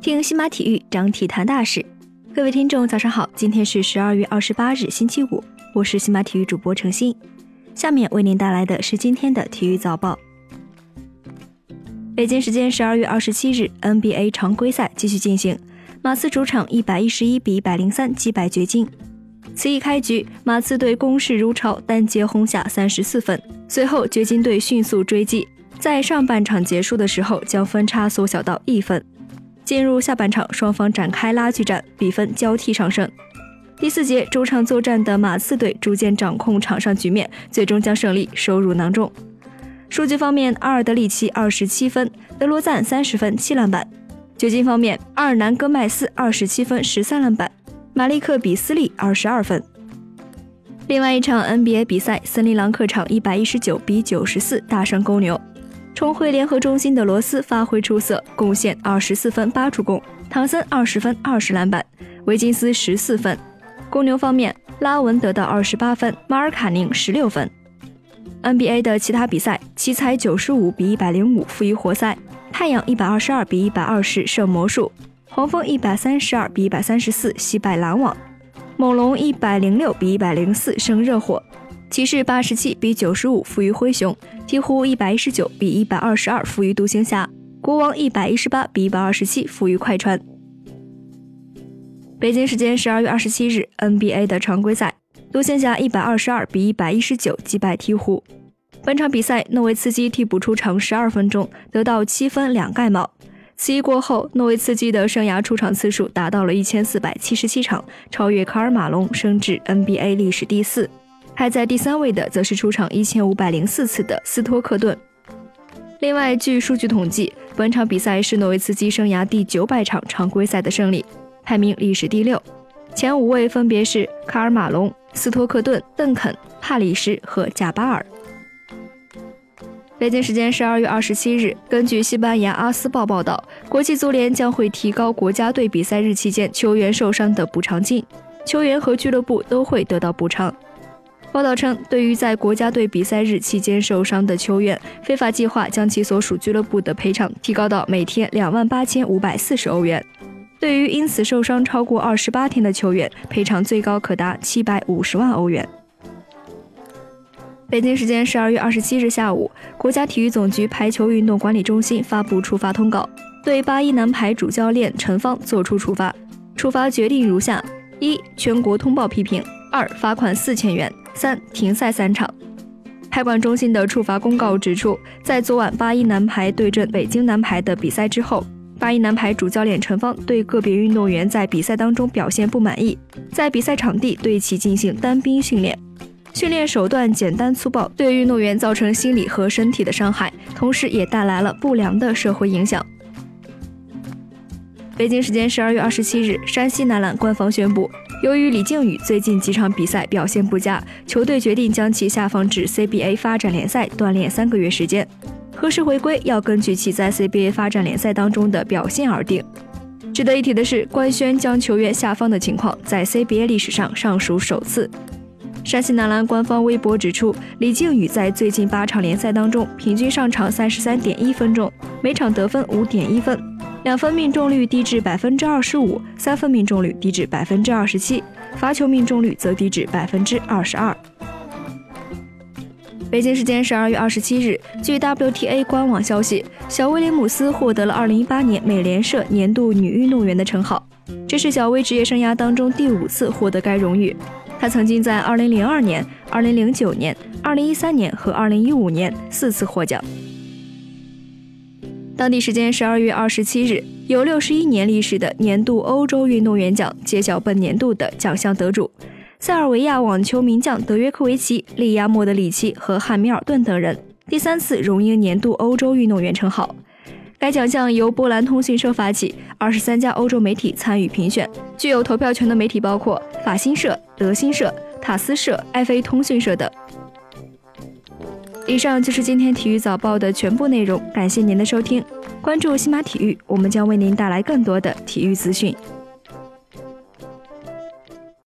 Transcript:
听新马体育讲体坛大事，各位听众早上好，今天是十二月二十八日星期五，我是新马体育主播程鑫，下面为您带来的是今天的体育早报。北京时间十二月二十七日，NBA 常规赛继续进行，马刺主场一百一十一比一百零三击败掘金。此一开局，马刺队攻势如潮，单节轰下三十四分，随后掘金队迅速追击，在上半场结束的时候将分差缩小到一分。进入下半场，双方展开拉锯战，比分交替上升。第四节主场作战的马刺队逐渐掌控场上局面，最终将胜利收入囊中。数据方面，阿尔德里奇二十七分，德罗赞三十分七篮板。掘金方面，阿尔南戈麦斯二十七分十三篮板，马利克比斯利二十二分。另外一场 NBA 比赛，森林狼客场一百一十九比九十四大胜公牛。重回联合中心的罗斯发挥出色，贡献二十四分八助攻，唐森二十分二十篮板，维金斯十四分。公牛方面，拉文得到二十八分，马尔卡宁十六分。NBA 的其他比赛，奇才九十五比一百零五负于活塞，太阳一百二十二比一百二十胜魔术，黄蜂一百三十二比一百三十四惜败篮网，猛龙一百零六比一百零四胜热火，骑士八十七比九十五负于灰熊，鹈鹕一百一十九比一百二十二负于独行侠，国王一百一十八比一百二十七负于快船。北京时间十二月二十七日，NBA 的常规赛。独行侠一百二十二比一百一十九击败鹈鹕。本场比赛，诺维茨基替补出场十二分钟，得到七分两盖帽。此役过后，诺维茨基的生涯出场次数达到了一千四百七十七场，超越卡尔马龙，升至 NBA 历史第四。排在第三位的则是出场一千五百零四次的斯托克顿。另外，据数据统计，本场比赛是诺维茨基生涯第九百场常规赛的胜利，排名历史第六。前五位分别是卡尔马龙。斯托克顿、邓肯、帕里什和贾巴尔。北京时间十二月二十七日，根据西班牙《阿斯报》报道，国际足联将会提高国家队比赛日期间球员受伤的补偿金，球员和俱乐部都会得到补偿。报道称，对于在国家队比赛日期间受伤的球员，非法计划将其所属俱乐部的赔偿提高到每天两万八千五百四十欧元。对于因此受伤超过二十八天的球员，赔偿最高可达七百五十万欧元。北京时间十二月二十七日下午，国家体育总局排球运动管理中心发布处罚通告，对八一男排主教练陈芳作出处罚。处罚决定如下：一、全国通报批评；二、罚款四千元；三、停赛三场。排管中心的处罚公告指出，在昨晚八一男排对阵北京男排的比赛之后。八一男排主教练陈芳对个别运动员在比赛当中表现不满意，在比赛场地对其进行单兵训练，训练手段简单粗暴，对运动员造成心理和身体的伤害，同时也带来了不良的社会影响。北京时间十二月二十七日，山西男篮官方宣布，由于李靖宇最近几场比赛表现不佳，球队决定将其下放至 CBA 发展联赛锻炼三个月时间。何时回归要根据其在 CBA 发展联赛当中的表现而定。值得一提的是，官宣将球员下放的情况在 CBA 历史上尚属首次。山西男篮官方微博指出，李靖宇在最近八场联赛当中，平均上场三十三点一分钟，每场得分五点一分，两分命中率低至百分之二十五，三分命中率低至百分之二十七，罚球命中率则低至百分之二十二。北京时间十二月二十七日，据 WTA 官网消息，小威廉姆斯获得了二零一八年美联社年度女运动员的称号，这是小威职业生涯当中第五次获得该荣誉。她曾经在二零零二年、二零零九年、二零一三年和二零一五年四次获奖。当地时间十二月二十七日，有六十一年历史的年度欧洲运动员奖揭晓本年度的奖项得主。塞尔维亚网球名将德约科维奇、利亚莫德里奇和汉密尔顿等人第三次荣膺年度欧洲运动员称号。该奖项由波兰通讯社发起，二十三家欧洲媒体参与评选，具有投票权的媒体包括法新社、德新社、塔斯社、埃菲通讯社等。以上就是今天体育早报的全部内容，感谢您的收听。关注新马体育，我们将为您带来更多的体育资讯。